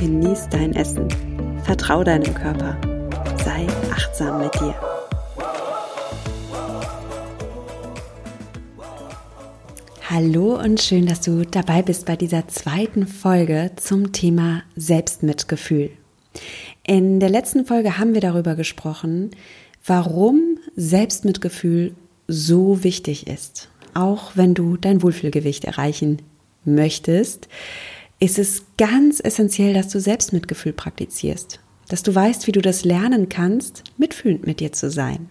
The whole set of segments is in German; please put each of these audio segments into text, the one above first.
genieß dein Essen, vertrau deinem Körper, sei achtsam mit dir. Hallo und schön, dass du dabei bist bei dieser zweiten Folge zum Thema Selbstmitgefühl. In der letzten Folge haben wir darüber gesprochen, warum Selbstmitgefühl so wichtig ist. Auch wenn du dein Wohlfühlgewicht erreichen möchtest, ist es ganz essentiell, dass du Selbstmitgefühl praktizierst. Dass du weißt, wie du das lernen kannst, mitfühlend mit dir zu sein.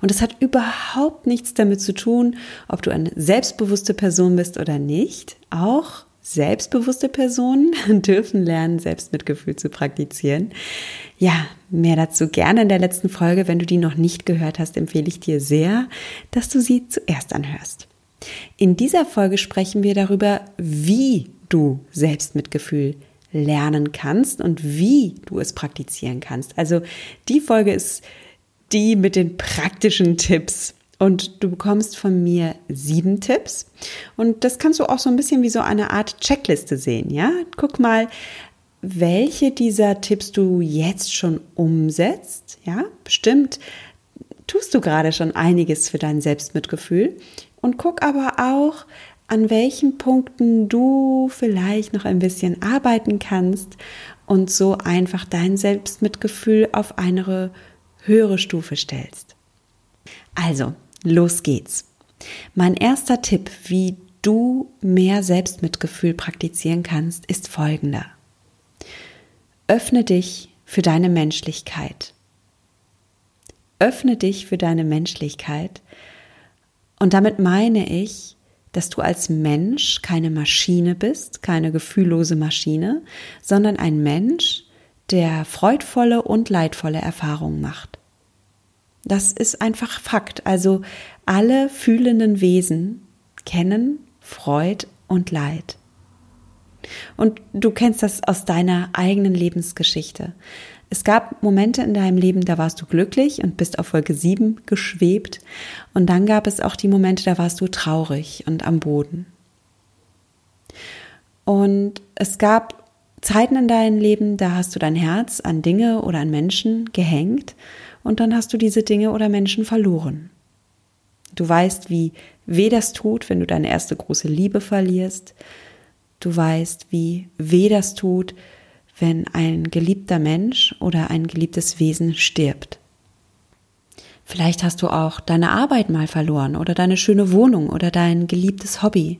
Und es hat überhaupt nichts damit zu tun, ob du eine selbstbewusste Person bist oder nicht. Auch selbstbewusste Personen dürfen lernen, Selbstmitgefühl zu praktizieren. Ja, mehr dazu gerne in der letzten Folge. Wenn du die noch nicht gehört hast, empfehle ich dir sehr, dass du sie zuerst anhörst. In dieser Folge sprechen wir darüber, wie du Selbstmitgefühl lernen kannst und wie du es praktizieren kannst. Also die Folge ist die mit den praktischen Tipps. Und du bekommst von mir sieben Tipps. Und das kannst du auch so ein bisschen wie so eine Art Checkliste sehen, ja? Guck mal, welche dieser Tipps du jetzt schon umsetzt, ja? Bestimmt tust du gerade schon einiges für dein Selbstmitgefühl. Und guck aber auch, an welchen Punkten du vielleicht noch ein bisschen arbeiten kannst und so einfach dein Selbstmitgefühl auf eine höhere Stufe stellst. Also, los geht's. Mein erster Tipp, wie du mehr Selbstmitgefühl praktizieren kannst, ist folgender. Öffne dich für deine Menschlichkeit. Öffne dich für deine Menschlichkeit. Und damit meine ich, dass du als Mensch keine Maschine bist, keine gefühllose Maschine, sondern ein Mensch, der freudvolle und leidvolle Erfahrungen macht. Das ist einfach Fakt. Also alle fühlenden Wesen kennen Freud und Leid. Und du kennst das aus deiner eigenen Lebensgeschichte. Es gab Momente in deinem Leben, da warst du glücklich und bist auf Wolke 7 geschwebt. Und dann gab es auch die Momente, da warst du traurig und am Boden. Und es gab Zeiten in deinem Leben, da hast du dein Herz an Dinge oder an Menschen gehängt und dann hast du diese Dinge oder Menschen verloren. Du weißt, wie weh das tut, wenn du deine erste große Liebe verlierst. Du weißt, wie weh das tut, wenn ein geliebter Mensch oder ein geliebtes Wesen stirbt. Vielleicht hast du auch deine Arbeit mal verloren oder deine schöne Wohnung oder dein geliebtes Hobby.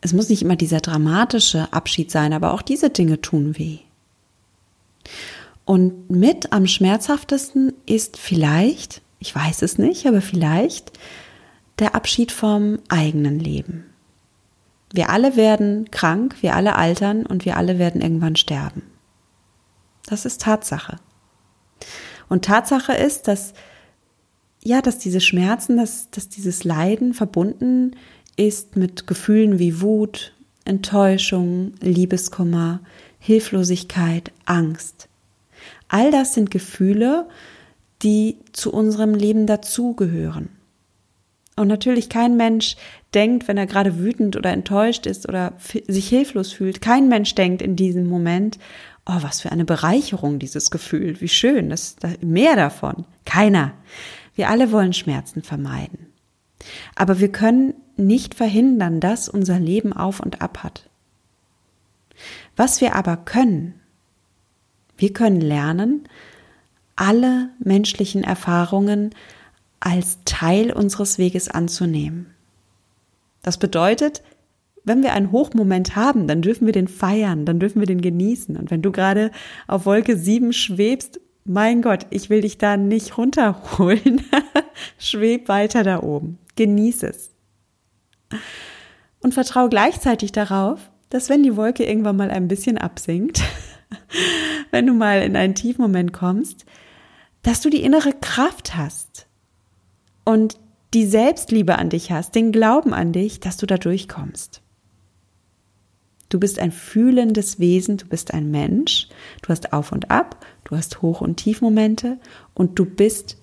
Es muss nicht immer dieser dramatische Abschied sein, aber auch diese Dinge tun weh. Und mit am schmerzhaftesten ist vielleicht, ich weiß es nicht, aber vielleicht der Abschied vom eigenen Leben. Wir alle werden krank, wir alle altern und wir alle werden irgendwann sterben. Das ist Tatsache. Und Tatsache ist, dass ja, dass diese Schmerzen, dass, dass dieses Leiden verbunden ist mit Gefühlen wie Wut, Enttäuschung, Liebeskummer, Hilflosigkeit, Angst. All das sind Gefühle, die zu unserem Leben dazugehören. Und natürlich kein Mensch denkt, wenn er gerade wütend oder enttäuscht ist oder sich hilflos fühlt, kein Mensch denkt in diesem Moment, oh, was für eine Bereicherung dieses Gefühl, wie schön, das ist mehr davon. Keiner. Wir alle wollen Schmerzen vermeiden. Aber wir können nicht verhindern, dass unser Leben auf und ab hat. Was wir aber können, wir können lernen, alle menschlichen Erfahrungen als Teil unseres Weges anzunehmen. Das bedeutet, wenn wir einen Hochmoment haben, dann dürfen wir den feiern, dann dürfen wir den genießen. Und wenn du gerade auf Wolke 7 schwebst, mein Gott, ich will dich da nicht runterholen. Schweb weiter da oben. Genieß es. Und vertraue gleichzeitig darauf, dass wenn die Wolke irgendwann mal ein bisschen absinkt, wenn du mal in einen Tiefmoment kommst, dass du die innere Kraft hast und die Selbstliebe an dich hast, den Glauben an dich, dass du da durchkommst. Du bist ein fühlendes Wesen, du bist ein Mensch, du hast Auf und Ab, du hast Hoch- und Tiefmomente und du bist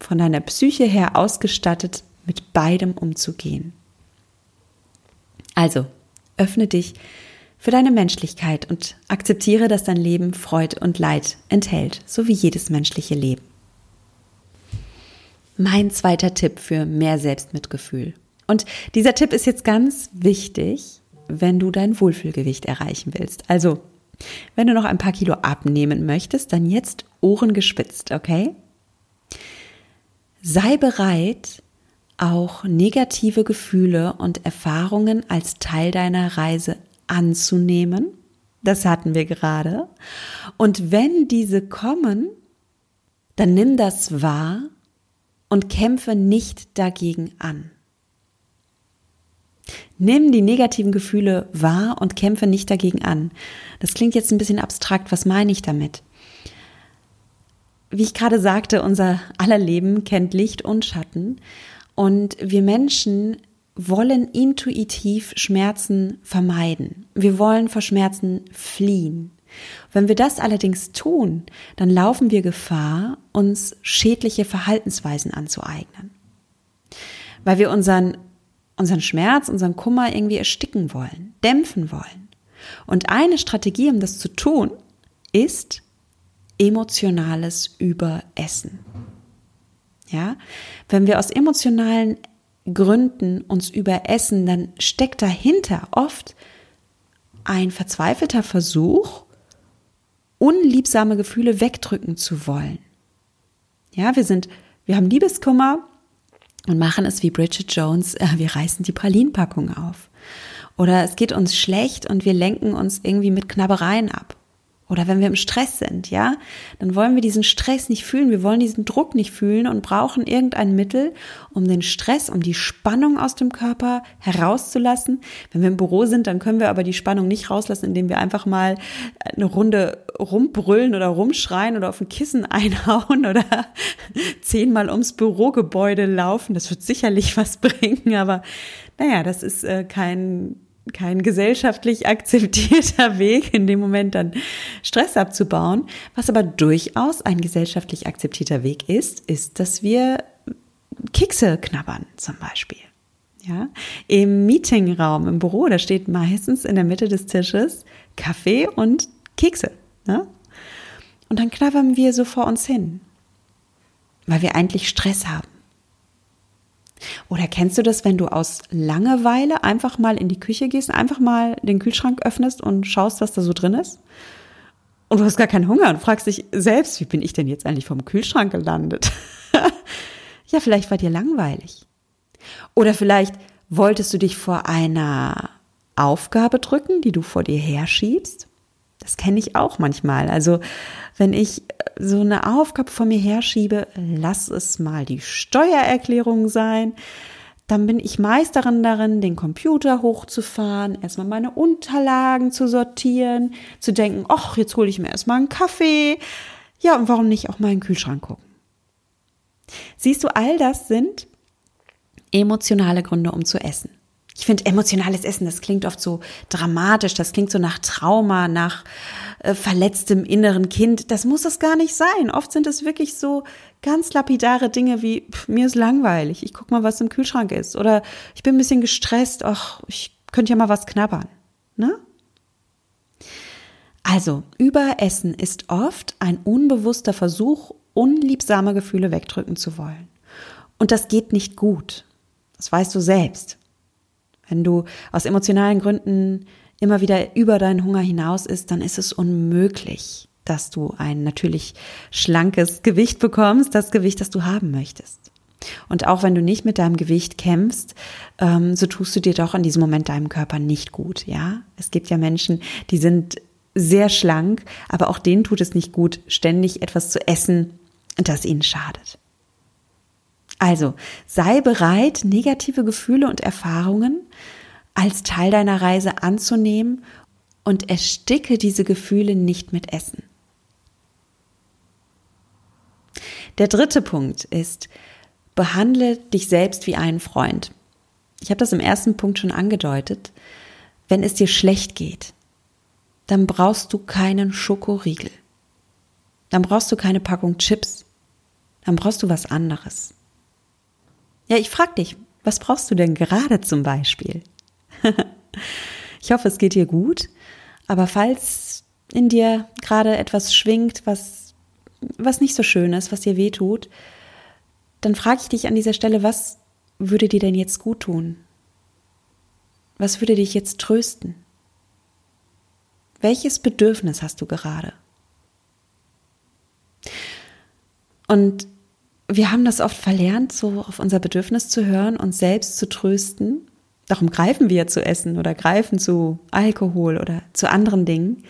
von deiner Psyche her ausgestattet, mit beidem umzugehen. Also, öffne dich für deine Menschlichkeit und akzeptiere, dass dein Leben Freude und Leid enthält, so wie jedes menschliche Leben. Mein zweiter Tipp für mehr Selbstmitgefühl. Und dieser Tipp ist jetzt ganz wichtig, wenn du dein Wohlfühlgewicht erreichen willst. Also, wenn du noch ein paar Kilo abnehmen möchtest, dann jetzt Ohren gespitzt, okay? Sei bereit, auch negative Gefühle und Erfahrungen als Teil deiner Reise anzunehmen. Das hatten wir gerade. Und wenn diese kommen, dann nimm das wahr und kämpfe nicht dagegen an. Nimm die negativen Gefühle wahr und kämpfe nicht dagegen an. Das klingt jetzt ein bisschen abstrakt. Was meine ich damit? Wie ich gerade sagte, unser aller Leben kennt Licht und Schatten. Und wir Menschen wollen intuitiv Schmerzen vermeiden. Wir wollen vor Schmerzen fliehen. Wenn wir das allerdings tun, dann laufen wir Gefahr, uns schädliche Verhaltensweisen anzueignen. Weil wir unseren unseren Schmerz, unseren Kummer irgendwie ersticken wollen, dämpfen wollen. Und eine Strategie, um das zu tun, ist emotionales Überessen. Ja, wenn wir aus emotionalen Gründen uns überessen, dann steckt dahinter oft ein verzweifelter Versuch, unliebsame Gefühle wegdrücken zu wollen. Ja, wir sind, wir haben Liebeskummer, und machen es wie Bridget Jones, äh, wir reißen die Pralinpackung auf. Oder es geht uns schlecht und wir lenken uns irgendwie mit Knabbereien ab. Oder wenn wir im Stress sind, ja, dann wollen wir diesen Stress nicht fühlen, wir wollen diesen Druck nicht fühlen und brauchen irgendein Mittel, um den Stress, um die Spannung aus dem Körper herauszulassen. Wenn wir im Büro sind, dann können wir aber die Spannung nicht rauslassen, indem wir einfach mal eine Runde rumbrüllen oder rumschreien oder auf ein Kissen einhauen oder zehnmal ums Bürogebäude laufen. Das wird sicherlich was bringen, aber naja, das ist äh, kein kein gesellschaftlich akzeptierter Weg, in dem Moment dann Stress abzubauen. Was aber durchaus ein gesellschaftlich akzeptierter Weg ist, ist, dass wir Kekse knabbern zum Beispiel. Ja, im Meetingraum, im Büro, da steht meistens in der Mitte des Tisches Kaffee und Kekse. Ne? Und dann knabbern wir so vor uns hin, weil wir eigentlich Stress haben. Oder kennst du das, wenn du aus Langeweile einfach mal in die Küche gehst, einfach mal den Kühlschrank öffnest und schaust, was da so drin ist? Und du hast gar keinen Hunger und fragst dich selbst, wie bin ich denn jetzt eigentlich vom Kühlschrank gelandet? ja, vielleicht war dir langweilig. Oder vielleicht wolltest du dich vor einer Aufgabe drücken, die du vor dir herschiebst. Das kenne ich auch manchmal. Also wenn ich so eine Aufgabe vor mir herschiebe, lass es mal die Steuererklärung sein, dann bin ich Meisterin darin, den Computer hochzufahren, erstmal meine Unterlagen zu sortieren, zu denken, ach, jetzt hole ich mir erstmal einen Kaffee. Ja, und warum nicht auch mal in den Kühlschrank gucken? Siehst du, all das sind emotionale Gründe, um zu essen. Ich finde emotionales Essen, das klingt oft so dramatisch, das klingt so nach Trauma, nach äh, verletztem inneren Kind. Das muss es gar nicht sein. Oft sind es wirklich so ganz lapidare Dinge wie, pff, mir ist langweilig, ich guck mal, was im Kühlschrank ist. Oder ich bin ein bisschen gestresst, ach, ich könnte ja mal was knabbern. Ne? Also, Überessen ist oft ein unbewusster Versuch, unliebsame Gefühle wegdrücken zu wollen. Und das geht nicht gut. Das weißt du selbst. Wenn du aus emotionalen Gründen immer wieder über deinen Hunger hinaus isst, dann ist es unmöglich, dass du ein natürlich schlankes Gewicht bekommst, das Gewicht, das du haben möchtest. Und auch wenn du nicht mit deinem Gewicht kämpfst, ähm, so tust du dir doch in diesem Moment deinem Körper nicht gut, ja? Es gibt ja Menschen, die sind sehr schlank, aber auch denen tut es nicht gut, ständig etwas zu essen, das ihnen schadet. Also sei bereit, negative Gefühle und Erfahrungen als Teil deiner Reise anzunehmen und ersticke diese Gefühle nicht mit Essen. Der dritte Punkt ist, behandle dich selbst wie einen Freund. Ich habe das im ersten Punkt schon angedeutet. Wenn es dir schlecht geht, dann brauchst du keinen Schokoriegel. Dann brauchst du keine Packung Chips. Dann brauchst du was anderes. Ja, ich frag dich, was brauchst du denn gerade zum Beispiel? ich hoffe, es geht dir gut, aber falls in dir gerade etwas schwingt, was, was nicht so schön ist, was dir weh tut, dann frage ich dich an dieser Stelle, was würde dir denn jetzt gut tun? Was würde dich jetzt trösten? Welches Bedürfnis hast du gerade? Und wir haben das oft verlernt, so auf unser Bedürfnis zu hören, uns selbst zu trösten. Darum greifen wir zu Essen oder greifen zu Alkohol oder zu anderen Dingen,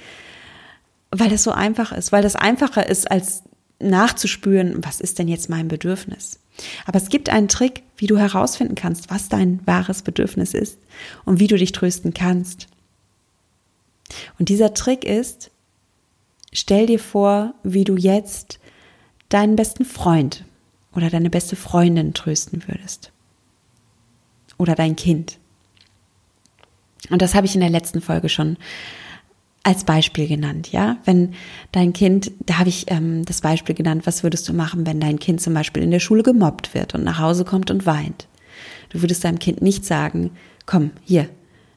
weil das so einfach ist, weil das einfacher ist, als nachzuspüren, was ist denn jetzt mein Bedürfnis. Aber es gibt einen Trick, wie du herausfinden kannst, was dein wahres Bedürfnis ist und wie du dich trösten kannst. Und dieser Trick ist, stell dir vor, wie du jetzt deinen besten Freund oder deine beste Freundin trösten würdest. Oder dein Kind. Und das habe ich in der letzten Folge schon als Beispiel genannt, ja. Wenn dein Kind, da habe ich ähm, das Beispiel genannt, was würdest du machen, wenn dein Kind zum Beispiel in der Schule gemobbt wird und nach Hause kommt und weint? Du würdest deinem Kind nicht sagen, komm, hier,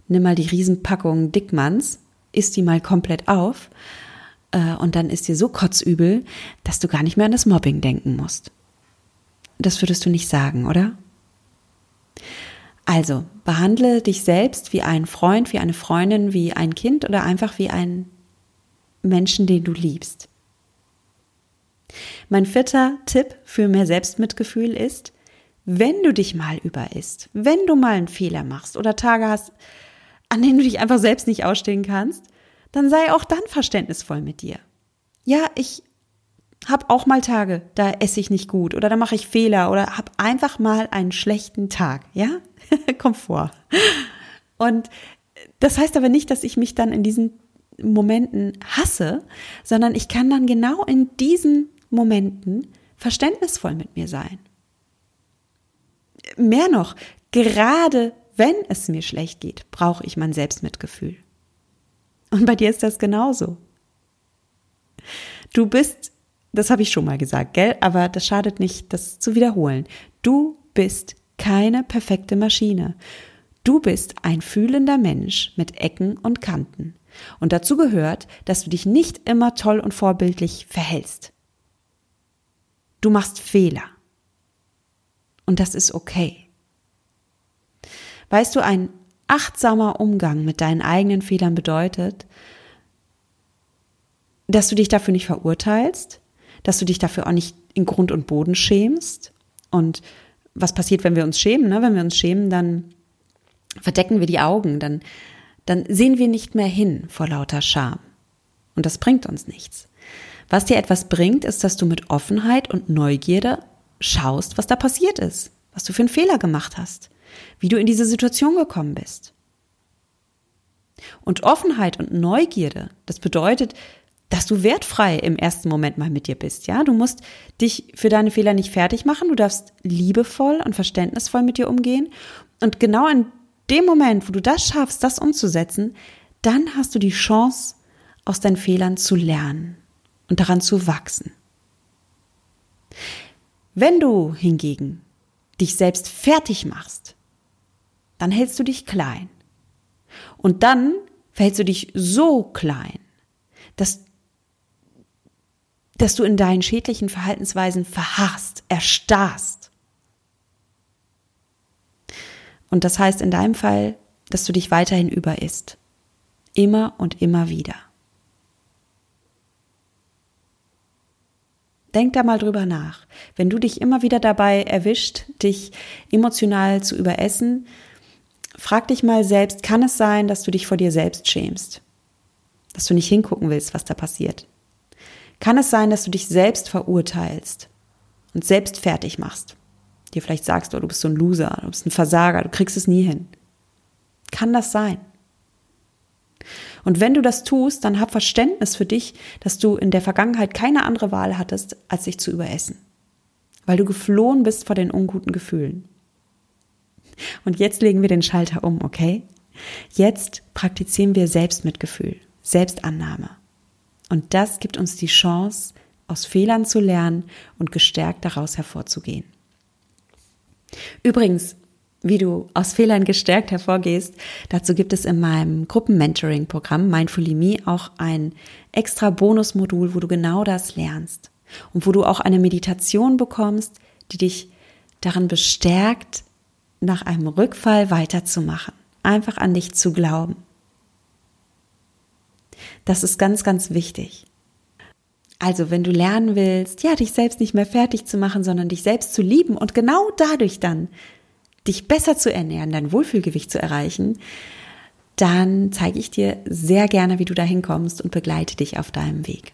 nimm mal die Riesenpackung Dickmanns, isst die mal komplett auf äh, und dann ist dir so kotzübel, dass du gar nicht mehr an das Mobbing denken musst. Das würdest du nicht sagen, oder? Also, behandle dich selbst wie ein Freund, wie eine Freundin, wie ein Kind oder einfach wie einen Menschen, den du liebst. Mein vierter Tipp für mehr Selbstmitgefühl ist, wenn du dich mal überisst, wenn du mal einen Fehler machst oder Tage hast, an denen du dich einfach selbst nicht ausstehen kannst, dann sei auch dann verständnisvoll mit dir. Ja, ich habe auch mal Tage, da esse ich nicht gut oder da mache ich Fehler oder habe einfach mal einen schlechten Tag, ja? Komfort. Und das heißt aber nicht, dass ich mich dann in diesen Momenten hasse, sondern ich kann dann genau in diesen Momenten verständnisvoll mit mir sein. Mehr noch, gerade wenn es mir schlecht geht, brauche ich mein Selbstmitgefühl. Und bei dir ist das genauso. Du bist, das habe ich schon mal gesagt, gell? Aber das schadet nicht, das zu wiederholen. Du bist keine perfekte Maschine. Du bist ein fühlender Mensch mit Ecken und Kanten. Und dazu gehört, dass du dich nicht immer toll und vorbildlich verhältst. Du machst Fehler. Und das ist okay. Weißt du, ein achtsamer Umgang mit deinen eigenen Fehlern bedeutet, dass du dich dafür nicht verurteilst, dass du dich dafür auch nicht in Grund und Boden schämst und was passiert, wenn wir uns schämen? Ne? Wenn wir uns schämen, dann verdecken wir die Augen, dann, dann sehen wir nicht mehr hin vor lauter Scham. Und das bringt uns nichts. Was dir etwas bringt, ist, dass du mit Offenheit und Neugierde schaust, was da passiert ist, was du für einen Fehler gemacht hast, wie du in diese Situation gekommen bist. Und Offenheit und Neugierde, das bedeutet, dass du wertfrei im ersten Moment mal mit dir bist, ja? Du musst dich für deine Fehler nicht fertig machen, du darfst liebevoll und verständnisvoll mit dir umgehen und genau in dem Moment, wo du das schaffst, das umzusetzen, dann hast du die Chance, aus deinen Fehlern zu lernen und daran zu wachsen. Wenn du hingegen dich selbst fertig machst, dann hältst du dich klein. Und dann verhältst du dich so klein, dass dass du in deinen schädlichen Verhaltensweisen verharrst, erstarrst. Und das heißt in deinem Fall, dass du dich weiterhin überisst. Immer und immer wieder. Denk da mal drüber nach. Wenn du dich immer wieder dabei erwischt, dich emotional zu überessen, frag dich mal selbst, kann es sein, dass du dich vor dir selbst schämst? Dass du nicht hingucken willst, was da passiert? Kann es sein, dass du dich selbst verurteilst und selbst fertig machst. Dir vielleicht sagst, oh, du bist so ein Loser, du bist ein Versager, du kriegst es nie hin. Kann das sein? Und wenn du das tust, dann hab Verständnis für dich, dass du in der Vergangenheit keine andere Wahl hattest, als sich zu überessen. Weil du geflohen bist vor den unguten Gefühlen. Und jetzt legen wir den Schalter um, okay? Jetzt praktizieren wir Selbstmitgefühl, Selbstannahme. Und das gibt uns die Chance, aus Fehlern zu lernen und gestärkt daraus hervorzugehen. Übrigens, wie du aus Fehlern gestärkt hervorgehst, dazu gibt es in meinem Gruppenmentoring-Programm Mindfully Me auch ein extra Bonusmodul, wo du genau das lernst und wo du auch eine Meditation bekommst, die dich darin bestärkt, nach einem Rückfall weiterzumachen, einfach an dich zu glauben. Das ist ganz, ganz wichtig. Also, wenn du lernen willst, ja, dich selbst nicht mehr fertig zu machen, sondern dich selbst zu lieben und genau dadurch dann dich besser zu ernähren, dein Wohlfühlgewicht zu erreichen, dann zeige ich dir sehr gerne, wie du dahin kommst und begleite dich auf deinem Weg.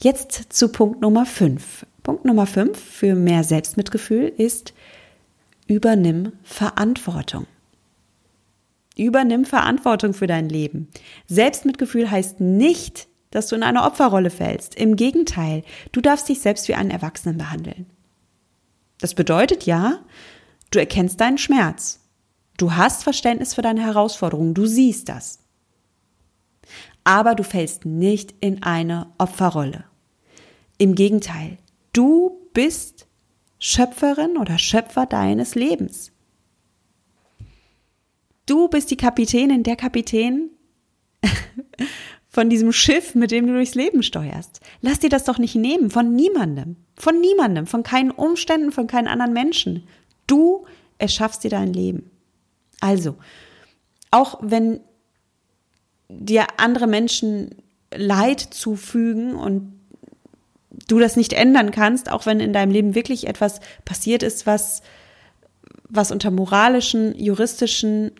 Jetzt zu Punkt Nummer 5. Punkt Nummer 5 für mehr Selbstmitgefühl ist, übernimm Verantwortung. Übernimm Verantwortung für dein Leben. Selbstmitgefühl heißt nicht, dass du in eine Opferrolle fällst. Im Gegenteil, du darfst dich selbst wie einen Erwachsenen behandeln. Das bedeutet ja, du erkennst deinen Schmerz. Du hast Verständnis für deine Herausforderungen, du siehst das. Aber du fällst nicht in eine Opferrolle. Im Gegenteil, du bist Schöpferin oder Schöpfer deines Lebens. Du bist die Kapitänin, der Kapitän von diesem Schiff, mit dem du durchs Leben steuerst. Lass dir das doch nicht nehmen, von niemandem, von niemandem, von keinen Umständen, von keinen anderen Menschen. Du erschaffst dir dein Leben. Also, auch wenn dir andere Menschen Leid zufügen und du das nicht ändern kannst, auch wenn in deinem Leben wirklich etwas passiert ist, was, was unter moralischen, juristischen,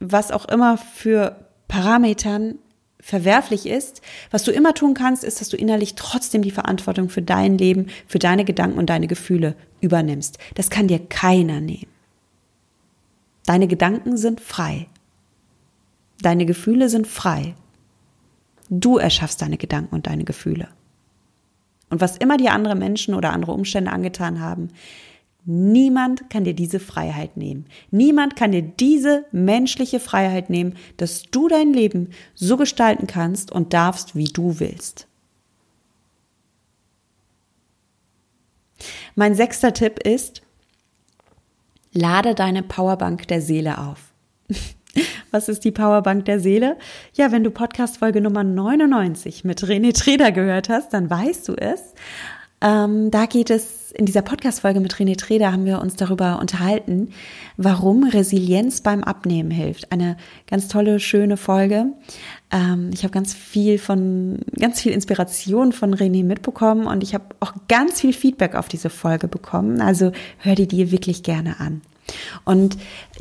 was auch immer für Parametern verwerflich ist, was du immer tun kannst, ist, dass du innerlich trotzdem die Verantwortung für dein Leben, für deine Gedanken und deine Gefühle übernimmst. Das kann dir keiner nehmen. Deine Gedanken sind frei. Deine Gefühle sind frei. Du erschaffst deine Gedanken und deine Gefühle. Und was immer dir andere Menschen oder andere Umstände angetan haben, Niemand kann dir diese Freiheit nehmen. Niemand kann dir diese menschliche Freiheit nehmen, dass du dein Leben so gestalten kannst und darfst, wie du willst. Mein sechster Tipp ist, lade deine Powerbank der Seele auf. Was ist die Powerbank der Seele? Ja, wenn du Podcast Folge Nummer 99 mit René Treder gehört hast, dann weißt du es. Ähm, da geht es in dieser Podcast-Folge mit René Treder haben wir uns darüber unterhalten, warum Resilienz beim Abnehmen hilft. Eine ganz tolle, schöne Folge. Ähm, ich habe ganz viel von, ganz viel Inspiration von René mitbekommen und ich habe auch ganz viel Feedback auf diese Folge bekommen. Also hör die dir wirklich gerne an. Und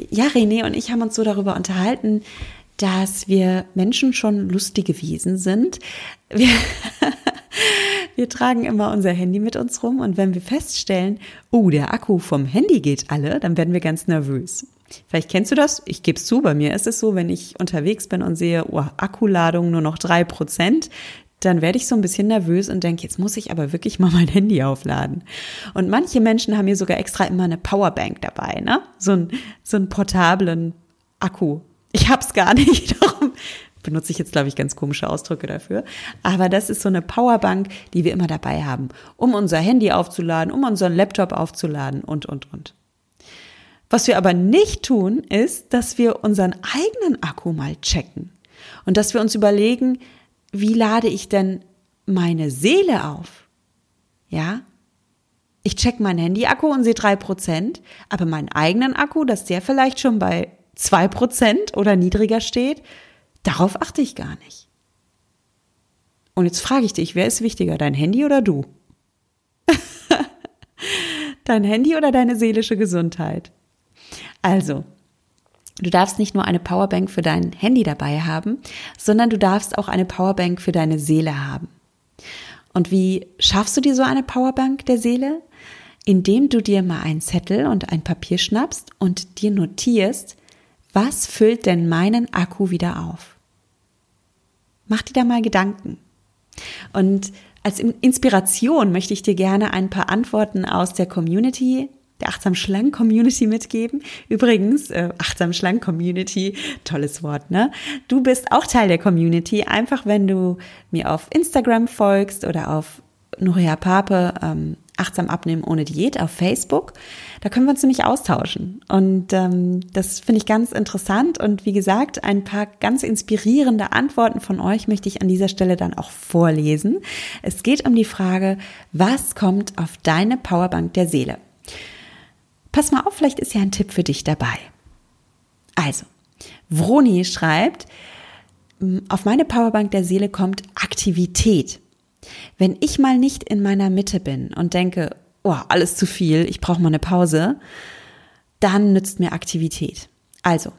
ja, René und ich haben uns so darüber unterhalten, dass wir Menschen schon lustige Wesen sind. Wir Wir tragen immer unser Handy mit uns rum und wenn wir feststellen, oh, der Akku vom Handy geht alle, dann werden wir ganz nervös. Vielleicht kennst du das, ich gebe es zu, bei mir ist es so, wenn ich unterwegs bin und sehe, oh, Akkuladung nur noch drei Prozent, dann werde ich so ein bisschen nervös und denke, jetzt muss ich aber wirklich mal mein Handy aufladen. Und manche Menschen haben hier sogar extra immer eine Powerbank dabei, ne? So ein so einen portablen Akku. Ich hab's gar nicht, darum benutze ich jetzt, glaube ich, ganz komische Ausdrücke dafür. Aber das ist so eine Powerbank, die wir immer dabei haben, um unser Handy aufzuladen, um unseren Laptop aufzuladen und, und, und. Was wir aber nicht tun, ist, dass wir unseren eigenen Akku mal checken und dass wir uns überlegen, wie lade ich denn meine Seele auf? Ja? Ich check meinen Handy-Akku und sehe drei Prozent, aber meinen eigenen Akku, dass der vielleicht schon bei zwei Prozent oder niedriger steht, Darauf achte ich gar nicht. Und jetzt frage ich dich, wer ist wichtiger, dein Handy oder du? dein Handy oder deine seelische Gesundheit? Also, du darfst nicht nur eine Powerbank für dein Handy dabei haben, sondern du darfst auch eine Powerbank für deine Seele haben. Und wie schaffst du dir so eine Powerbank der Seele? Indem du dir mal einen Zettel und ein Papier schnappst und dir notierst, was füllt denn meinen Akku wieder auf? Mach dir da mal Gedanken. Und als Inspiration möchte ich dir gerne ein paar Antworten aus der Community der Achtsam Schlank Community mitgeben. Übrigens, äh, Achtsam Schlank Community, tolles Wort, ne? Du bist auch Teil der Community. Einfach wenn du mir auf Instagram folgst oder auf Nuria Pape, ähm, Achtsam abnehmen ohne Diät auf Facebook. Da können wir uns nämlich austauschen. Und ähm, das finde ich ganz interessant. Und wie gesagt, ein paar ganz inspirierende Antworten von euch möchte ich an dieser Stelle dann auch vorlesen. Es geht um die Frage, was kommt auf deine Powerbank der Seele? Pass mal auf, vielleicht ist ja ein Tipp für dich dabei. Also, Vroni schreibt, auf meine Powerbank der Seele kommt Aktivität. Wenn ich mal nicht in meiner Mitte bin und denke, oh, alles zu viel, ich brauche mal eine Pause, dann nützt mir Aktivität. Also,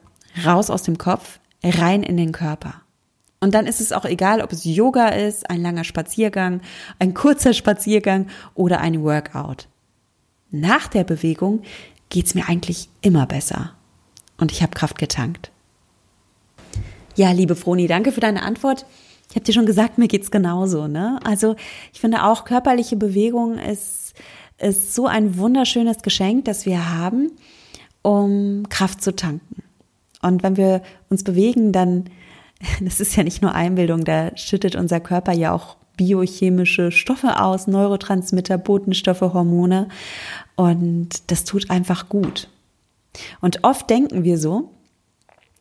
raus aus dem Kopf, rein in den Körper. Und dann ist es auch egal, ob es Yoga ist, ein langer Spaziergang, ein kurzer Spaziergang oder ein Workout nach der Bewegung geht's mir eigentlich immer besser. Und ich habe Kraft getankt. Ja, liebe Froni, danke für deine Antwort. Ich habe dir schon gesagt, mir geht's genauso. Ne? Also ich finde auch körperliche Bewegung ist, ist so ein wunderschönes Geschenk, das wir haben, um Kraft zu tanken. Und wenn wir uns bewegen, dann, das ist ja nicht nur Einbildung, da schüttet unser Körper ja auch biochemische Stoffe aus, Neurotransmitter, Botenstoffe, Hormone. Und das tut einfach gut. Und oft denken wir so,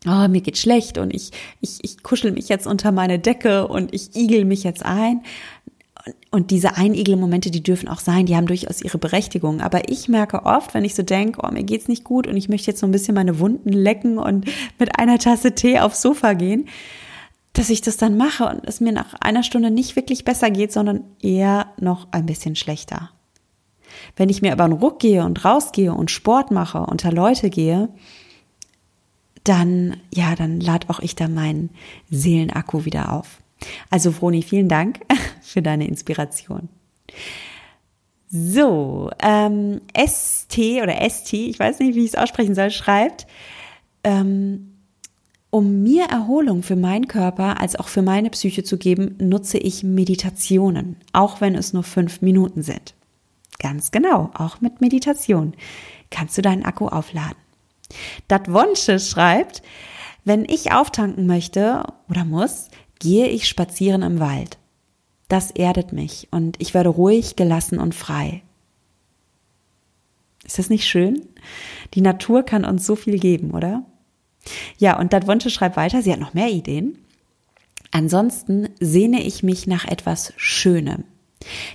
oh, mir geht schlecht und ich, ich, ich kuschel mich jetzt unter meine Decke und ich igel mich jetzt ein. Und diese Einigelmomente, die dürfen auch sein, die haben durchaus ihre Berechtigung. Aber ich merke oft, wenn ich so denke, oh, mir geht's nicht gut und ich möchte jetzt so ein bisschen meine Wunden lecken und mit einer Tasse Tee aufs Sofa gehen, dass ich das dann mache und es mir nach einer Stunde nicht wirklich besser geht, sondern eher noch ein bisschen schlechter. Wenn ich mir aber einen Ruck gehe und rausgehe und Sport mache, unter Leute gehe, dann, ja, dann lad auch ich da meinen Seelenakku wieder auf. Also, Froni, vielen Dank für deine Inspiration. So, ähm, ST oder ST, ich weiß nicht, wie ich es aussprechen soll, schreibt, ähm, um mir Erholung für meinen Körper als auch für meine Psyche zu geben, nutze ich Meditationen, auch wenn es nur fünf Minuten sind. Ganz genau, auch mit Meditation kannst du deinen Akku aufladen. Dat Wonsche schreibt, wenn ich auftanken möchte oder muss, gehe ich spazieren im Wald. Das erdet mich und ich werde ruhig, gelassen und frei. Ist das nicht schön? Die Natur kann uns so viel geben, oder? Ja, und Dadwonsche schreibt weiter, sie hat noch mehr Ideen. Ansonsten sehne ich mich nach etwas Schönem.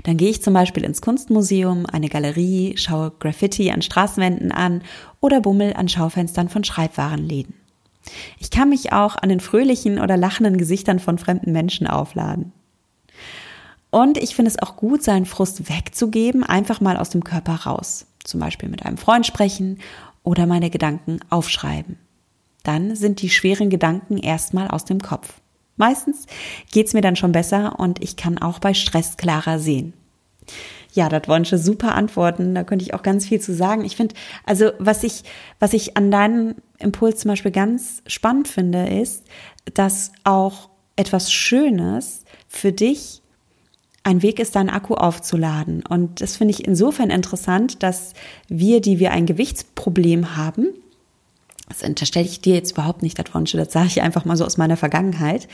Dann gehe ich zum Beispiel ins Kunstmuseum, eine Galerie, schaue Graffiti an Straßenwänden an oder bummel an Schaufenstern von Schreibwarenläden. Ich kann mich auch an den fröhlichen oder lachenden Gesichtern von fremden Menschen aufladen. Und ich finde es auch gut, seinen Frust wegzugeben, einfach mal aus dem Körper raus. Zum Beispiel mit einem Freund sprechen oder meine Gedanken aufschreiben dann sind die schweren Gedanken erstmal aus dem Kopf. Meistens geht's mir dann schon besser und ich kann auch bei Stress klarer sehen. Ja, das waren schon super Antworten. Da könnte ich auch ganz viel zu sagen. Ich finde, also was ich, was ich an deinem Impuls zum Beispiel ganz spannend finde, ist, dass auch etwas Schönes für dich ein Weg ist, deinen Akku aufzuladen. Und das finde ich insofern interessant, dass wir, die wir ein Gewichtsproblem haben, das unterstelle ich dir jetzt überhaupt nicht, Wunsch, das sage ich einfach mal so aus meiner Vergangenheit,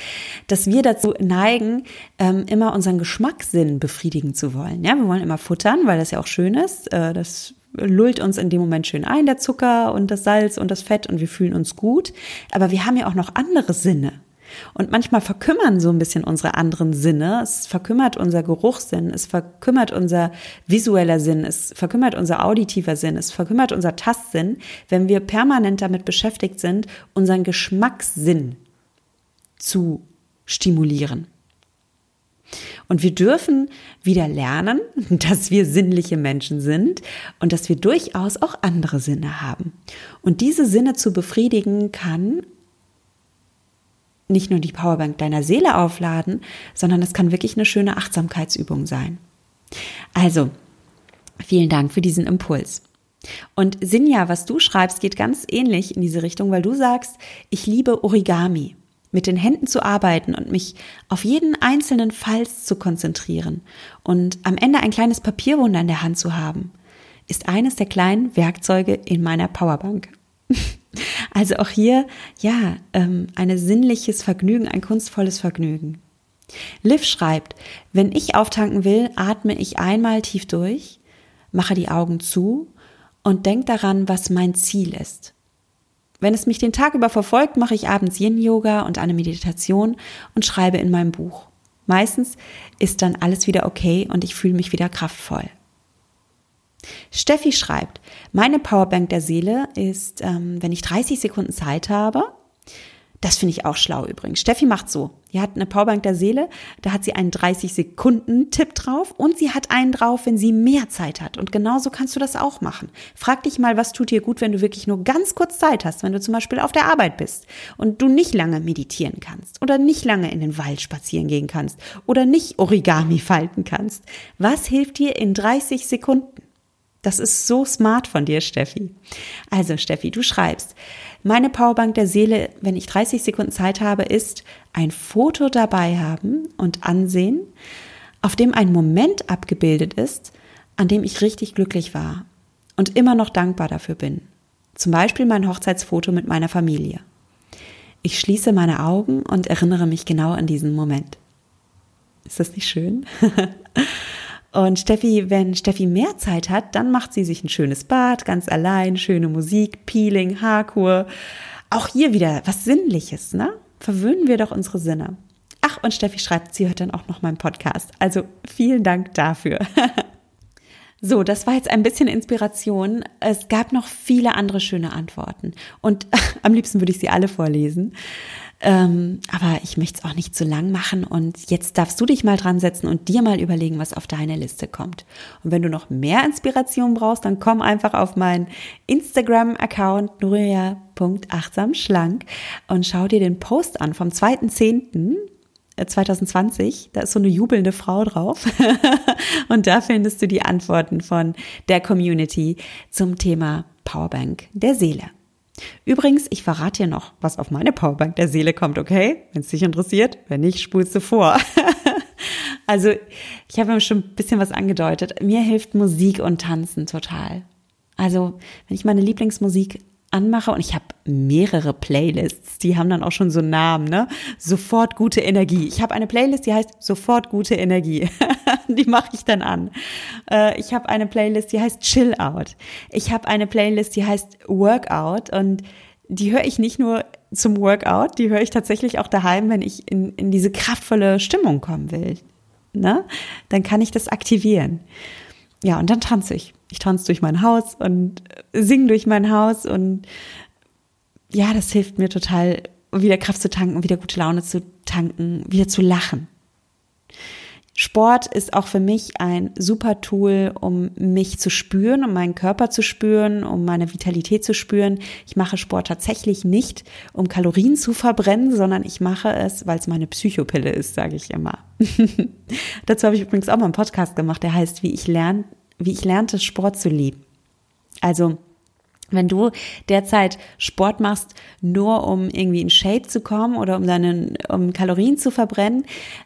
dass wir dazu neigen, ähm, immer unseren Geschmackssinn befriedigen zu wollen. Ja, wir wollen immer futtern, weil das ja auch schön ist. Äh, das lullt uns in dem Moment schön ein, der Zucker und das Salz und das Fett und wir fühlen uns gut. Aber wir haben ja auch noch andere Sinne. Und manchmal verkümmern so ein bisschen unsere anderen Sinne. Es verkümmert unser Geruchssinn, es verkümmert unser visueller Sinn, es verkümmert unser auditiver Sinn, es verkümmert unser Tastsinn, wenn wir permanent damit beschäftigt sind, unseren Geschmackssinn zu stimulieren. Und wir dürfen wieder lernen, dass wir sinnliche Menschen sind und dass wir durchaus auch andere Sinne haben. Und diese Sinne zu befriedigen kann nicht nur die Powerbank deiner Seele aufladen, sondern es kann wirklich eine schöne Achtsamkeitsübung sein. Also, vielen Dank für diesen Impuls. Und Sinja, was du schreibst, geht ganz ähnlich in diese Richtung, weil du sagst, ich liebe Origami. mit den Händen zu arbeiten und mich auf jeden einzelnen Falz zu konzentrieren und am Ende ein kleines Papierwunder in der Hand zu haben, ist eines der kleinen Werkzeuge in meiner Powerbank. Also auch hier, ja, ähm, ein sinnliches Vergnügen, ein kunstvolles Vergnügen. Liv schreibt, wenn ich auftanken will, atme ich einmal tief durch, mache die Augen zu und denke daran, was mein Ziel ist. Wenn es mich den Tag über verfolgt, mache ich abends Yin-Yoga und eine Meditation und schreibe in meinem Buch. Meistens ist dann alles wieder okay und ich fühle mich wieder kraftvoll. Steffi schreibt, meine Powerbank der Seele ist, ähm, wenn ich 30 Sekunden Zeit habe, das finde ich auch schlau übrigens. Steffi macht so. Die hat eine Powerbank der Seele, da hat sie einen 30-Sekunden-Tipp drauf und sie hat einen drauf, wenn sie mehr Zeit hat. Und genauso kannst du das auch machen. Frag dich mal, was tut dir gut, wenn du wirklich nur ganz kurz Zeit hast, wenn du zum Beispiel auf der Arbeit bist und du nicht lange meditieren kannst oder nicht lange in den Wald spazieren gehen kannst oder nicht Origami falten kannst. Was hilft dir in 30 Sekunden? Das ist so smart von dir, Steffi. Also, Steffi, du schreibst, meine Powerbank der Seele, wenn ich 30 Sekunden Zeit habe, ist ein Foto dabei haben und ansehen, auf dem ein Moment abgebildet ist, an dem ich richtig glücklich war und immer noch dankbar dafür bin. Zum Beispiel mein Hochzeitsfoto mit meiner Familie. Ich schließe meine Augen und erinnere mich genau an diesen Moment. Ist das nicht schön? Und Steffi, wenn Steffi mehr Zeit hat, dann macht sie sich ein schönes Bad, ganz allein, schöne Musik, Peeling, Haarkur. Auch hier wieder was Sinnliches, ne? Verwöhnen wir doch unsere Sinne. Ach, und Steffi schreibt, sie hört dann auch noch meinen Podcast. Also vielen Dank dafür. So, das war jetzt ein bisschen Inspiration. Es gab noch viele andere schöne Antworten. Und am liebsten würde ich sie alle vorlesen. Ähm, aber ich möchte es auch nicht zu lang machen und jetzt darfst du dich mal dran setzen und dir mal überlegen, was auf deine Liste kommt. Und wenn du noch mehr Inspiration brauchst, dann komm einfach auf meinen Instagram-Account nuria.achtsamschlank und schau dir den Post an vom 2.10. 2020, äh, da ist so eine jubelnde Frau drauf und da findest du die Antworten von der Community zum Thema Powerbank der Seele. Übrigens, ich verrate dir noch, was auf meine Powerbank der Seele kommt, okay? Wenn es dich interessiert, wenn nicht, spulst du vor. also, ich habe schon ein bisschen was angedeutet. Mir hilft Musik und Tanzen total. Also, wenn ich meine Lieblingsmusik anmache und ich habe mehrere Playlists, die haben dann auch schon so Namen, ne? Sofort gute Energie. Ich habe eine Playlist, die heißt Sofort gute Energie. die mache ich dann an. Äh, ich habe eine Playlist, die heißt Chill Out. Ich habe eine Playlist, die heißt Workout und die höre ich nicht nur zum Workout, die höre ich tatsächlich auch daheim, wenn ich in, in diese kraftvolle Stimmung kommen will. Ne? Dann kann ich das aktivieren. Ja, und dann tanze ich. Ich tanze durch mein Haus und singe durch mein Haus und ja, das hilft mir total, wieder Kraft zu tanken, wieder gute Laune zu tanken, wieder zu lachen. Sport ist auch für mich ein super Tool, um mich zu spüren, um meinen Körper zu spüren, um meine Vitalität zu spüren. Ich mache Sport tatsächlich nicht, um Kalorien zu verbrennen, sondern ich mache es, weil es meine Psychopille ist, sage ich immer. Dazu habe ich übrigens auch mal einen Podcast gemacht, der heißt, wie ich lerne, wie ich lernte, Sport zu lieben. Also, wenn du derzeit Sport machst, nur um irgendwie in Shape zu kommen oder um deinen, um Kalorien zu verbrennen,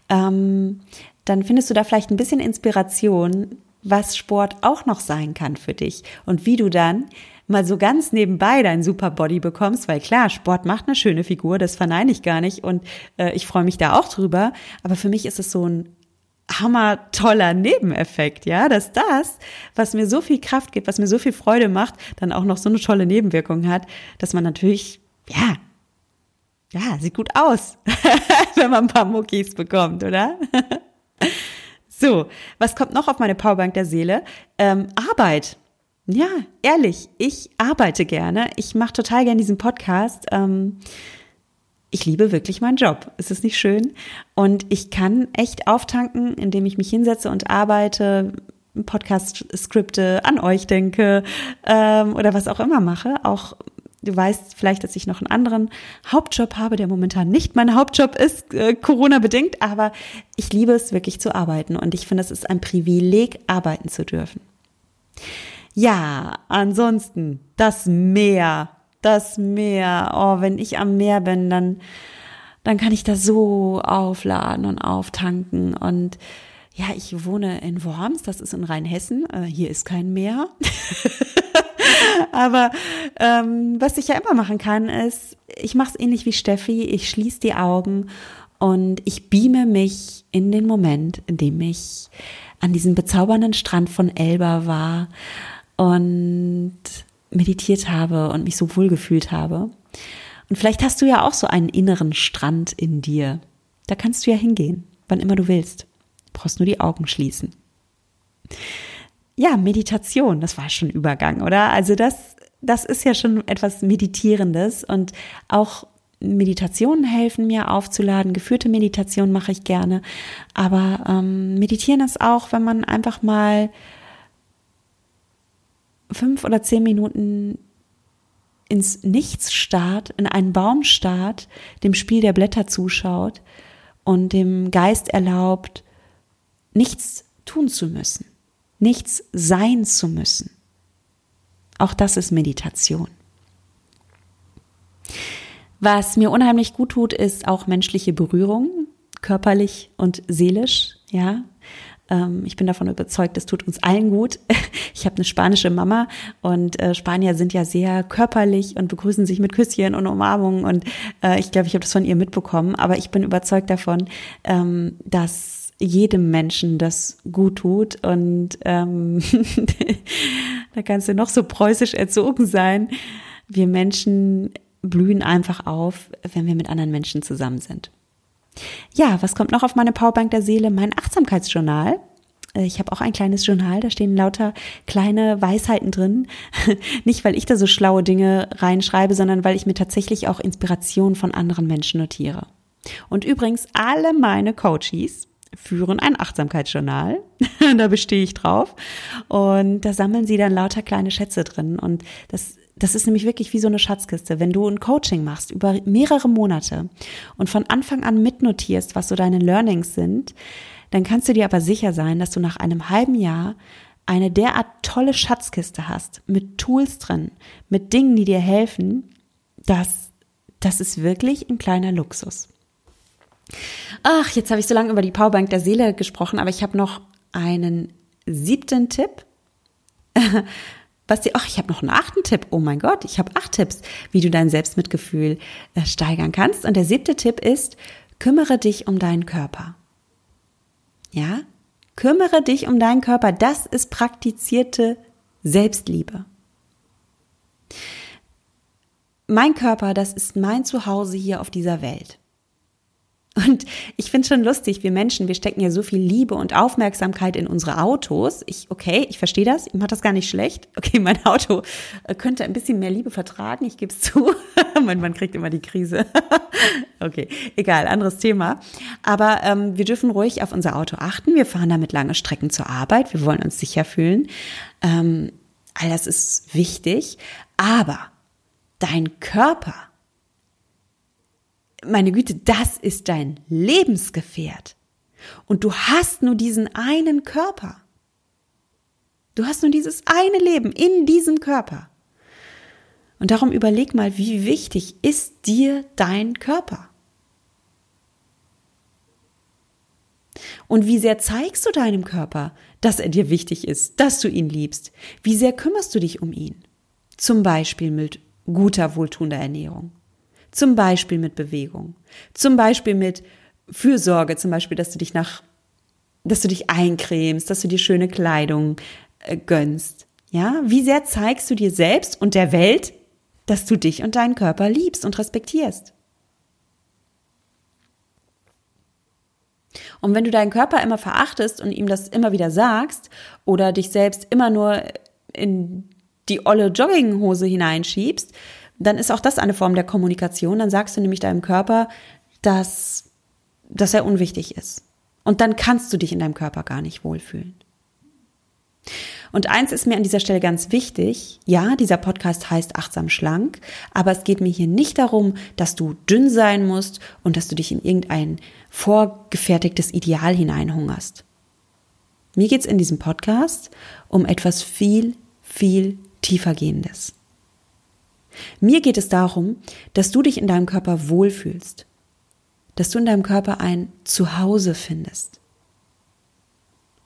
ähm, dann findest du da vielleicht ein bisschen Inspiration, was Sport auch noch sein kann für dich und wie du dann mal so ganz nebenbei dein Superbody bekommst, weil klar, Sport macht eine schöne Figur, das verneine ich gar nicht und äh, ich freue mich da auch drüber, aber für mich ist es so ein hammer toller Nebeneffekt, ja, dass das, was mir so viel Kraft gibt, was mir so viel Freude macht, dann auch noch so eine tolle Nebenwirkung hat, dass man natürlich, ja, ja, sieht gut aus, wenn man ein paar Muckis bekommt, oder? so, was kommt noch auf meine Powerbank der Seele? Ähm, Arbeit. Ja, ehrlich, ich arbeite gerne. Ich mache total gerne diesen Podcast. Ähm, ich liebe wirklich meinen Job. Ist es nicht schön? Und ich kann echt auftanken, indem ich mich hinsetze und arbeite, Podcast-Skripte an euch denke ähm, oder was auch immer mache. Auch du weißt vielleicht, dass ich noch einen anderen Hauptjob habe, der momentan nicht mein Hauptjob ist, äh, Corona-bedingt, aber ich liebe es wirklich zu arbeiten und ich finde, es ist ein Privileg, arbeiten zu dürfen. Ja, ansonsten das Meer das Meer. Oh, wenn ich am Meer bin, dann dann kann ich da so aufladen und auftanken. Und ja, ich wohne in Worms, das ist in Rheinhessen. Äh, hier ist kein Meer. Aber ähm, was ich ja immer machen kann, ist, ich mache es ähnlich wie Steffi. Ich schließe die Augen und ich beame mich in den Moment, in dem ich an diesem bezaubernden Strand von Elba war und meditiert habe und mich so wohl gefühlt habe. Und vielleicht hast du ja auch so einen inneren Strand in dir. Da kannst du ja hingehen, wann immer du willst. Du brauchst nur die Augen schließen. Ja, Meditation, das war schon Übergang, oder? Also das, das ist ja schon etwas Meditierendes und auch Meditationen helfen mir aufzuladen. Geführte Meditation mache ich gerne. Aber ähm, meditieren ist auch, wenn man einfach mal fünf oder zehn Minuten ins Nichts starrt, in einen Baum starrt, dem Spiel der Blätter zuschaut und dem Geist erlaubt, nichts tun zu müssen, nichts sein zu müssen. Auch das ist Meditation. Was mir unheimlich gut tut, ist auch menschliche Berührung, körperlich und seelisch, ja. Ähm, ich bin davon überzeugt, das tut uns allen gut. Ich habe eine spanische Mama und äh, Spanier sind ja sehr körperlich und begrüßen sich mit Küsschen und Umarmungen und äh, ich glaube, ich habe das von ihr mitbekommen, aber ich bin überzeugt davon, ähm, dass jedem Menschen das gut tut und ähm, da kannst du noch so preußisch erzogen sein. Wir Menschen blühen einfach auf, wenn wir mit anderen Menschen zusammen sind. Ja, was kommt noch auf meine Powerbank der Seele? Mein Achtsamkeitsjournal. Äh, ich habe auch ein kleines Journal, da stehen lauter kleine Weisheiten drin. Nicht, weil ich da so schlaue Dinge reinschreibe, sondern weil ich mir tatsächlich auch Inspiration von anderen Menschen notiere. Und übrigens, alle meine Coaches führen ein Achtsamkeitsjournal. da bestehe ich drauf. Und da sammeln sie dann lauter kleine Schätze drin. Und das das ist nämlich wirklich wie so eine Schatzkiste. Wenn du ein Coaching machst über mehrere Monate und von Anfang an mitnotierst, was so deine Learnings sind, dann kannst du dir aber sicher sein, dass du nach einem halben Jahr eine derart tolle Schatzkiste hast, mit Tools drin, mit Dingen, die dir helfen, dass das ist wirklich ein kleiner Luxus. Ach, jetzt habe ich so lange über die Powerbank der Seele gesprochen, aber ich habe noch einen siebten Tipp. was dir, ach, ich habe noch einen achten Tipp. Oh mein Gott, ich habe acht Tipps, wie du dein Selbstmitgefühl äh, steigern kannst. Und der siebte Tipp ist, kümmere dich um deinen Körper. Ja? Kümmere dich um deinen Körper. Das ist praktizierte Selbstliebe. Mein Körper, das ist mein Zuhause hier auf dieser Welt. Und ich finde schon lustig, wir Menschen, wir stecken ja so viel Liebe und Aufmerksamkeit in unsere Autos. Ich, okay, ich verstehe das, ich mache das gar nicht schlecht. Okay, mein Auto äh, könnte ein bisschen mehr Liebe vertragen, ich gebe es zu. mein Mann kriegt immer die Krise. okay, egal, anderes Thema. Aber ähm, wir dürfen ruhig auf unser Auto achten. Wir fahren damit lange Strecken zur Arbeit, wir wollen uns sicher fühlen. Ähm, all das ist wichtig. Aber dein Körper, meine Güte, das ist dein Lebensgefährt. Und du hast nur diesen einen Körper. Du hast nur dieses eine Leben in diesem Körper. Und darum überleg mal, wie wichtig ist dir dein Körper? Und wie sehr zeigst du deinem Körper, dass er dir wichtig ist, dass du ihn liebst? Wie sehr kümmerst du dich um ihn? Zum Beispiel mit guter, wohltuender Ernährung. Zum Beispiel mit Bewegung. Zum Beispiel mit Fürsorge, zum Beispiel, dass du dich nach, dass du dich eincremst, dass du dir schöne Kleidung äh, gönnst. Ja, wie sehr zeigst du dir selbst und der Welt, dass du dich und deinen Körper liebst und respektierst? Und wenn du deinen Körper immer verachtest und ihm das immer wieder sagst oder dich selbst immer nur in die olle Jogginghose hineinschiebst, dann ist auch das eine Form der Kommunikation. Dann sagst du nämlich deinem Körper, dass, dass er unwichtig ist. Und dann kannst du dich in deinem Körper gar nicht wohlfühlen. Und eins ist mir an dieser Stelle ganz wichtig. Ja, dieser Podcast heißt achtsam schlank, aber es geht mir hier nicht darum, dass du dünn sein musst und dass du dich in irgendein vorgefertigtes Ideal hineinhungerst. Mir geht's in diesem Podcast um etwas viel, viel tiefergehendes. Mir geht es darum, dass du dich in deinem Körper wohlfühlst. dass du in deinem Körper ein Zuhause findest.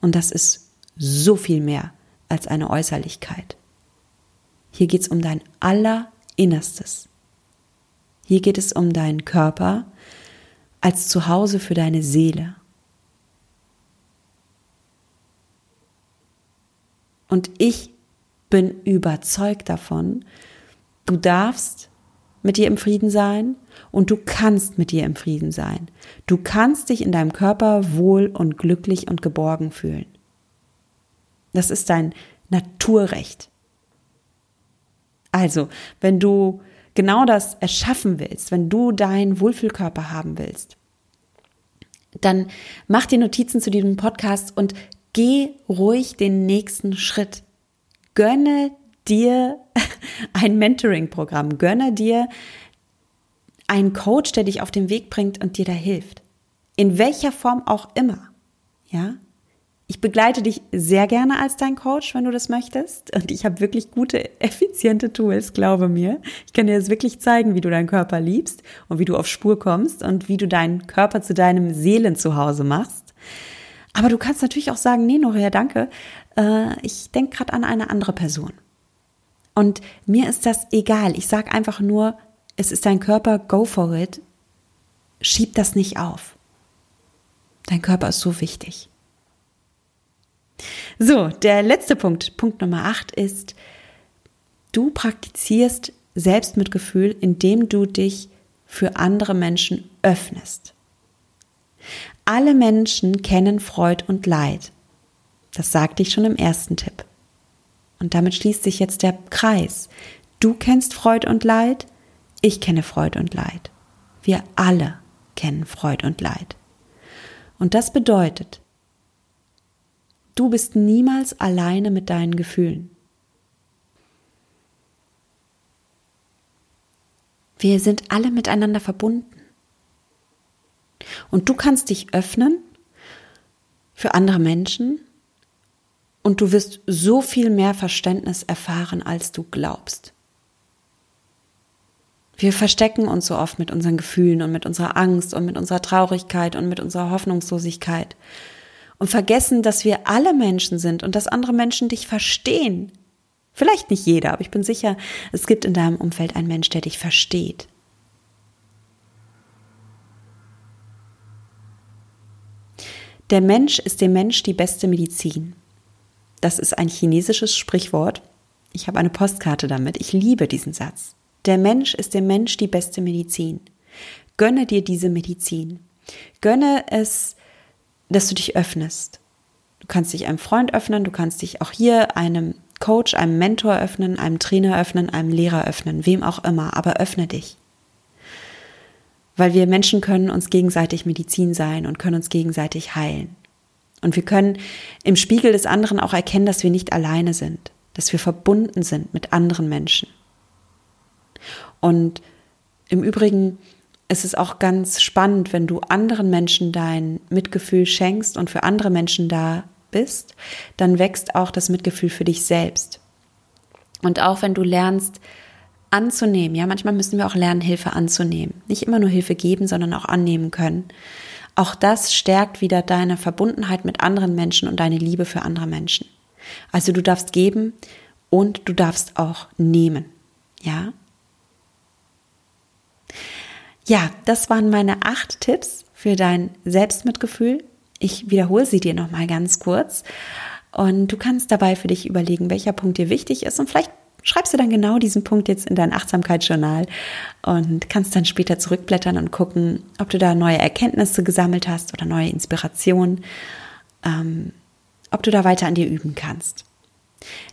Und das ist so viel mehr als eine Äußerlichkeit. Hier geht es um dein Allerinnerstes. Hier geht es um deinen Körper als Zuhause für deine Seele. Und ich bin überzeugt davon, du darfst mit dir im Frieden sein und du kannst mit dir im Frieden sein. Du kannst dich in deinem Körper wohl und glücklich und geborgen fühlen. Das ist dein Naturrecht. Also, wenn du genau das erschaffen willst, wenn du deinen Wohlfühlkörper haben willst, dann mach dir Notizen zu diesem Podcast und geh ruhig den nächsten Schritt. Gönne dir ein Mentoring-Programm, gönne dir einen Coach, der dich auf den Weg bringt und dir da hilft. In welcher Form auch immer. Ja? Ich begleite dich sehr gerne als dein Coach, wenn du das möchtest. Und ich habe wirklich gute, effiziente Tools, glaube mir. Ich kann dir jetzt wirklich zeigen, wie du deinen Körper liebst und wie du auf Spur kommst und wie du deinen Körper zu deinem Seelenzuhause machst. Aber du kannst natürlich auch sagen, nee, Noria, danke. Äh, ich denke gerade an eine andere Person. Und mir ist das egal. Ich sage einfach nur, es ist dein Körper, go for it. Schieb das nicht auf. Dein Körper ist so wichtig. So, der letzte Punkt, Punkt Nummer 8 ist, du praktizierst Selbstmitgefühl, indem du dich für andere Menschen öffnest. Alle Menschen kennen Freud und Leid. Das sagte ich schon im ersten Tipp. Und damit schließt sich jetzt der Kreis. Du kennst Freud und Leid, ich kenne Freud und Leid. Wir alle kennen Freud und Leid. Und das bedeutet, Du bist niemals alleine mit deinen Gefühlen. Wir sind alle miteinander verbunden. Und du kannst dich öffnen für andere Menschen und du wirst so viel mehr Verständnis erfahren, als du glaubst. Wir verstecken uns so oft mit unseren Gefühlen und mit unserer Angst und mit unserer Traurigkeit und mit unserer Hoffnungslosigkeit und vergessen, dass wir alle Menschen sind und dass andere Menschen dich verstehen. Vielleicht nicht jeder, aber ich bin sicher, es gibt in deinem Umfeld einen Mensch, der dich versteht. Der Mensch ist dem Mensch die beste Medizin. Das ist ein chinesisches Sprichwort. Ich habe eine Postkarte damit. Ich liebe diesen Satz. Der Mensch ist dem Mensch die beste Medizin. Gönne dir diese Medizin. Gönne es dass du dich öffnest. Du kannst dich einem Freund öffnen, du kannst dich auch hier einem Coach, einem Mentor öffnen, einem Trainer öffnen, einem Lehrer öffnen, wem auch immer, aber öffne dich. Weil wir Menschen können uns gegenseitig Medizin sein und können uns gegenseitig heilen. Und wir können im Spiegel des anderen auch erkennen, dass wir nicht alleine sind, dass wir verbunden sind mit anderen Menschen. Und im Übrigen es ist auch ganz spannend, wenn du anderen Menschen dein Mitgefühl schenkst und für andere Menschen da bist, dann wächst auch das Mitgefühl für dich selbst. Und auch wenn du lernst anzunehmen, ja, manchmal müssen wir auch lernen, Hilfe anzunehmen. Nicht immer nur Hilfe geben, sondern auch annehmen können. Auch das stärkt wieder deine Verbundenheit mit anderen Menschen und deine Liebe für andere Menschen. Also du darfst geben und du darfst auch nehmen. Ja, ja, das waren meine acht Tipps für dein Selbstmitgefühl. Ich wiederhole sie dir nochmal ganz kurz. Und du kannst dabei für dich überlegen, welcher Punkt dir wichtig ist. Und vielleicht schreibst du dann genau diesen Punkt jetzt in dein Achtsamkeitsjournal und kannst dann später zurückblättern und gucken, ob du da neue Erkenntnisse gesammelt hast oder neue Inspirationen, ähm, ob du da weiter an dir üben kannst.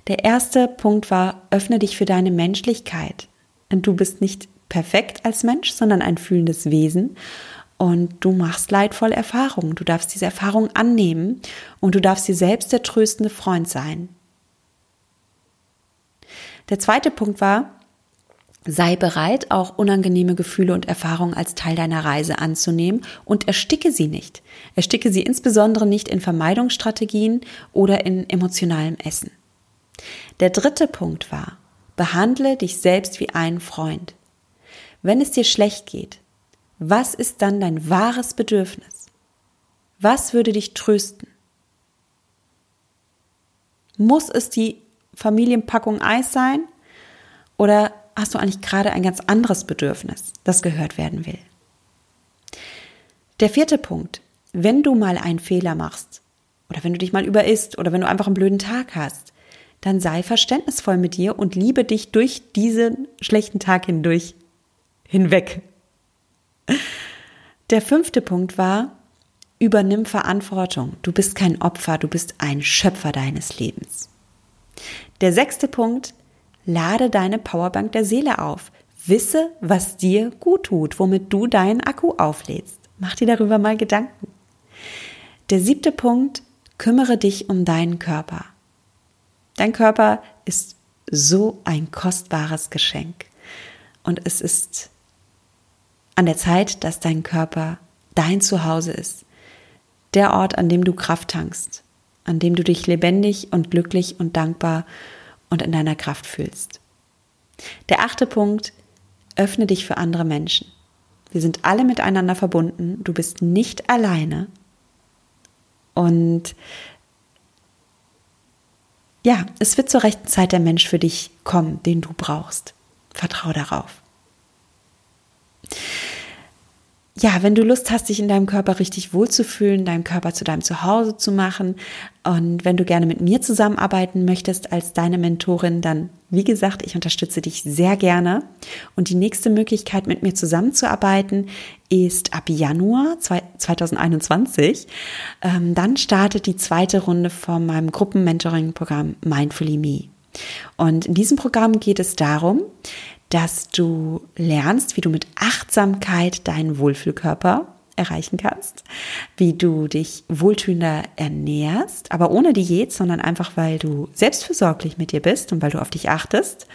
Der erste Punkt war, öffne dich für deine Menschlichkeit. Und du bist nicht perfekt als Mensch, sondern ein fühlendes Wesen. Und du machst leidvolle Erfahrungen. Du darfst diese Erfahrungen annehmen und du darfst dir selbst der tröstende Freund sein. Der zweite Punkt war, sei bereit, auch unangenehme Gefühle und Erfahrungen als Teil deiner Reise anzunehmen und ersticke sie nicht. Ersticke sie insbesondere nicht in Vermeidungsstrategien oder in emotionalem Essen. Der dritte Punkt war, behandle dich selbst wie einen Freund. Wenn es dir schlecht geht, was ist dann dein wahres Bedürfnis? Was würde dich trösten? Muss es die Familienpackung Eis sein? Oder hast du eigentlich gerade ein ganz anderes Bedürfnis, das gehört werden will? Der vierte Punkt. Wenn du mal einen Fehler machst oder wenn du dich mal überisst oder wenn du einfach einen blöden Tag hast, dann sei verständnisvoll mit dir und liebe dich durch diesen schlechten Tag hindurch hinweg. Der fünfte Punkt war, übernimm Verantwortung. Du bist kein Opfer, du bist ein Schöpfer deines Lebens. Der sechste Punkt, lade deine Powerbank der Seele auf. Wisse, was dir gut tut, womit du deinen Akku auflädst. Mach dir darüber mal Gedanken. Der siebte Punkt, kümmere dich um deinen Körper. Dein Körper ist so ein kostbares Geschenk. Und es ist an der Zeit, dass dein Körper dein Zuhause ist. Der Ort, an dem du Kraft tankst, an dem du dich lebendig und glücklich und dankbar und in deiner Kraft fühlst. Der achte Punkt, öffne dich für andere Menschen. Wir sind alle miteinander verbunden. Du bist nicht alleine. Und ja, es wird zur rechten Zeit der Mensch für dich kommen, den du brauchst. Vertrau darauf ja, wenn du Lust hast, dich in deinem Körper richtig wohlzufühlen, deinen Körper zu deinem Zuhause zu machen und wenn du gerne mit mir zusammenarbeiten möchtest als deine Mentorin, dann, wie gesagt, ich unterstütze dich sehr gerne. Und die nächste Möglichkeit, mit mir zusammenzuarbeiten, ist ab Januar 2021. Ähm, dann startet die zweite Runde von meinem Gruppenmentoring-Programm Mindfully Me. Und in diesem Programm geht es darum, dass du lernst, wie du mit Achtsamkeit deinen Wohlfühlkörper erreichen kannst, wie du dich wohltuender ernährst, aber ohne Diät, sondern einfach, weil du selbstversorglich mit dir bist und weil du auf dich achtest.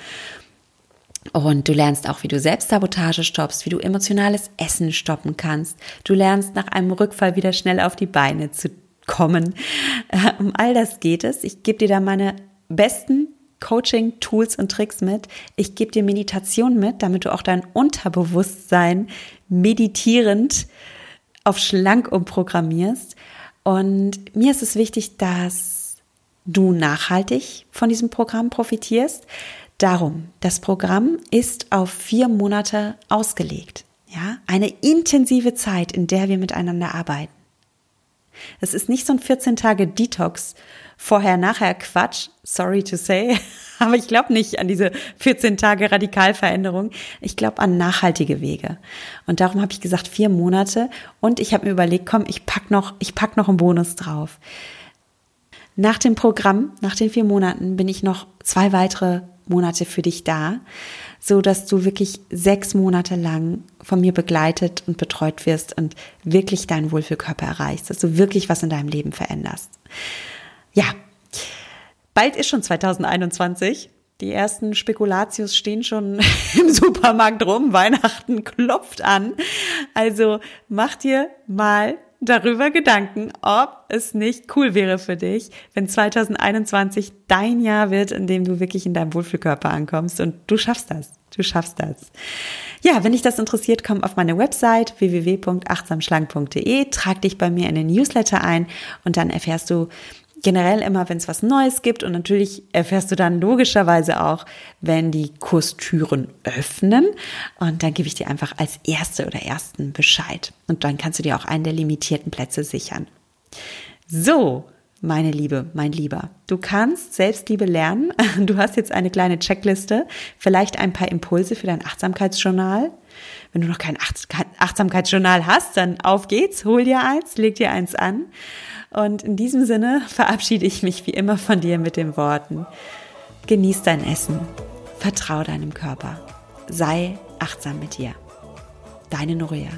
Und du lernst auch, wie du Selbstsabotage stoppst, wie du emotionales Essen stoppen kannst. Du lernst nach einem Rückfall wieder schnell auf die Beine zu kommen. Um all das geht es. Ich gebe dir da meine besten Coaching, Tools und Tricks mit. Ich gebe dir Meditation mit, damit du auch dein Unterbewusstsein meditierend auf schlank umprogrammierst. Und mir ist es wichtig, dass du nachhaltig von diesem Programm profitierst. Darum, das Programm ist auf vier Monate ausgelegt. Ja, eine intensive Zeit, in der wir miteinander arbeiten. Es ist nicht so ein 14 Tage Detox vorher-nachher Quatsch, sorry to say, aber ich glaube nicht an diese 14 Tage Radikalveränderung. Ich glaube an nachhaltige Wege. Und darum habe ich gesagt, vier Monate. Und ich habe mir überlegt, komm, ich pack noch, ich pack noch einen Bonus drauf. Nach dem Programm, nach den vier Monaten, bin ich noch zwei weitere Monate für dich da, so dass du wirklich sechs Monate lang von mir begleitet und betreut wirst und wirklich deinen Wohlfühlkörper erreichst, dass du wirklich was in deinem Leben veränderst. Ja, bald ist schon 2021. Die ersten Spekulatius stehen schon im Supermarkt rum. Weihnachten klopft an. Also mach dir mal darüber Gedanken, ob es nicht cool wäre für dich, wenn 2021 dein Jahr wird, in dem du wirklich in deinem Wohlfühlkörper ankommst und du schaffst das. Du schaffst das. Ja, wenn dich das interessiert, komm auf meine Website www.achtsamschlank.de, trag dich bei mir in den Newsletter ein und dann erfährst du generell immer, wenn es was Neues gibt und natürlich erfährst du dann logischerweise auch, wenn die Kurstüren öffnen und dann gebe ich dir einfach als Erste oder Ersten Bescheid und dann kannst du dir auch einen der limitierten Plätze sichern. So, meine Liebe, mein Lieber, du kannst Selbstliebe lernen. Du hast jetzt eine kleine Checkliste, vielleicht ein paar Impulse für dein Achtsamkeitsjournal. Wenn du noch kein Achtsamkeitsjournal hast, dann auf geht's, hol dir eins, leg dir eins an. Und in diesem Sinne verabschiede ich mich wie immer von dir mit den Worten. Genieß dein Essen, vertrau deinem Körper, sei achtsam mit dir. Deine Noria.